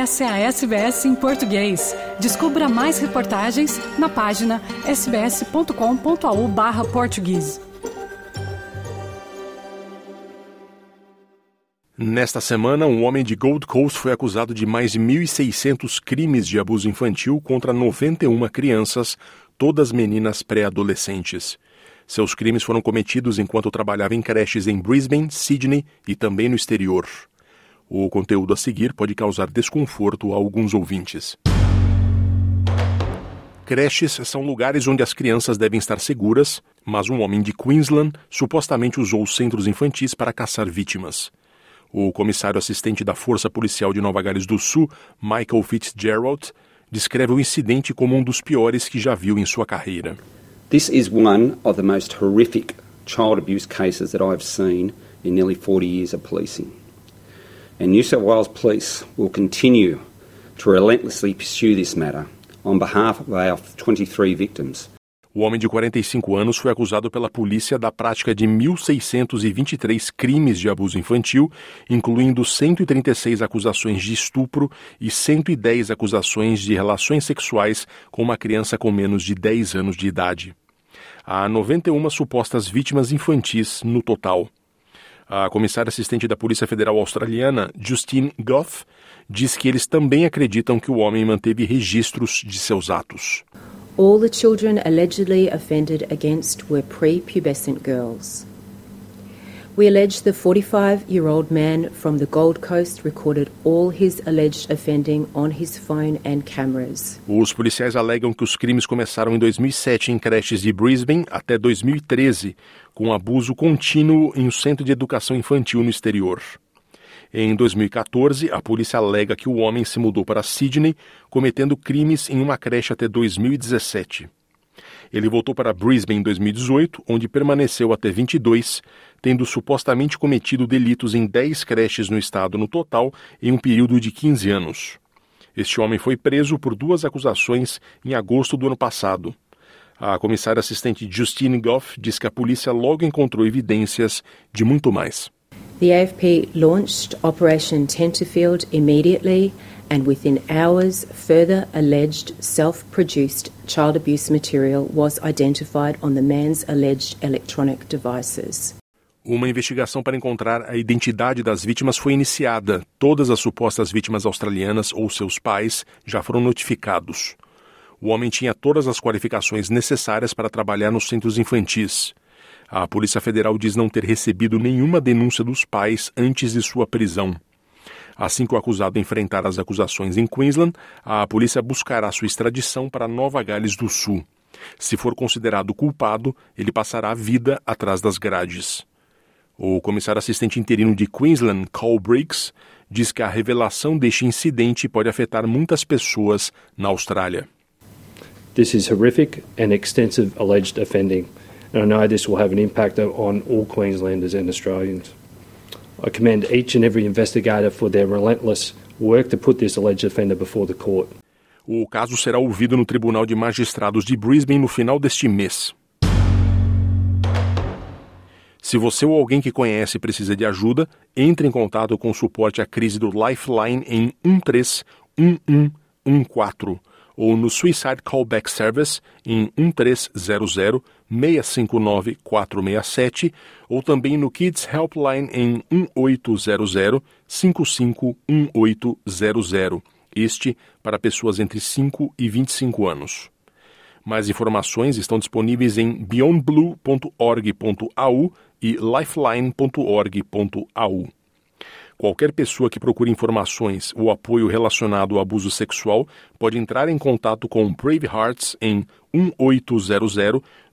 Essa é a SBS em português. Descubra mais reportagens na página sbs.com.au/português. Nesta semana, um homem de Gold Coast foi acusado de mais de 1.600 crimes de abuso infantil contra 91 crianças, todas meninas pré-adolescentes. Seus crimes foram cometidos enquanto trabalhava em creches em Brisbane, Sydney e também no exterior. O conteúdo a seguir pode causar desconforto a alguns ouvintes. Creches são lugares onde as crianças devem estar seguras, mas um homem de Queensland supostamente usou os centros infantis para caçar vítimas. O comissário assistente da Força Policial de Nova Gales do Sul, Michael Fitzgerald, descreve o incidente como um dos piores que já viu em sua carreira. This is one of the most horrific child abuse cases that I've seen in nearly 40 years of policing. And New South Wales Police will continue to relentlessly pursue this matter on behalf of our 23 victims. O homem de 45 anos foi acusado pela polícia da prática de 1.623 crimes de abuso infantil, incluindo 136 acusações de estupro e 110 acusações de relações sexuais com uma criança com menos de 10 anos de idade. Há 91 supostas vítimas infantis no total. A comissária assistente da Polícia Federal Australiana, Justine Goff, diz que eles também acreditam que o homem manteve registros de seus atos. All the children allegedly offended against were girls. We allege the 45 year old man from the Gold Coast recorded all his alleged offending on his phone and cameras. Os policiais alegam que os crimes começaram em 2007 em creches de Brisbane até 2013, com abuso contínuo em um centro de educação infantil no exterior. Em 2014, a polícia alega que o homem se mudou para Sydney, cometendo crimes em uma creche até 2017. Ele voltou para Brisbane em 2018, onde permaneceu até 22, tendo supostamente cometido delitos em 10 creches no estado no total em um período de 15 anos. Este homem foi preso por duas acusações em agosto do ano passado. A comissária assistente Justine Goff diz que a polícia logo encontrou evidências de muito mais. The AFP launched Operation Tenterfield immediately and within hours, further alleged self produced child abuse material was identified on the man's alleged electronic devices. Uma investigação para encontrar a identidade das vítimas foi iniciada. Todas as supostas vítimas australianas ou seus pais já foram notificados. O homem tinha todas as qualificações necessárias para trabalhar nos centros infantis. A Polícia Federal diz não ter recebido nenhuma denúncia dos pais antes de sua prisão. Assim que o acusado enfrentar as acusações em Queensland, a polícia buscará sua extradição para Nova Gales do Sul. Se for considerado culpado, ele passará a vida atrás das grades. O comissário assistente interino de Queensland, Carl Briggs, diz que a revelação deste incidente pode afetar muitas pessoas na Austrália. This is horrific and extensive alleged offending, and I know this will have an impact on all Queenslanders and Australians. I commend each and every investigator for their relentless work to put this alleged offender before the court. O caso será ouvido no Tribunal de Magistrados de Brisbane no final deste mês. Se você ou alguém que conhece precisa de ajuda, entre em contato com o suporte à crise do Lifeline em 131114 ou no Suicide Callback Service em 1300 659 467 ou também no Kids Helpline em 1800 551800, este para pessoas entre 5 e 25 anos. Mais informações estão disponíveis em beyondblue.org.au e lifeline.org.au. Qualquer pessoa que procure informações ou apoio relacionado ao abuso sexual pode entrar em contato com Brave Hearts em 1800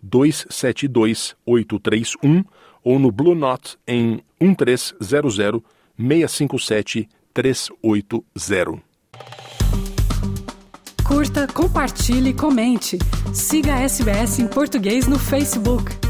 272 831 ou no Blue Knot em 1300 657 380. Curta, compartilhe, comente. Siga a SBS em português no Facebook.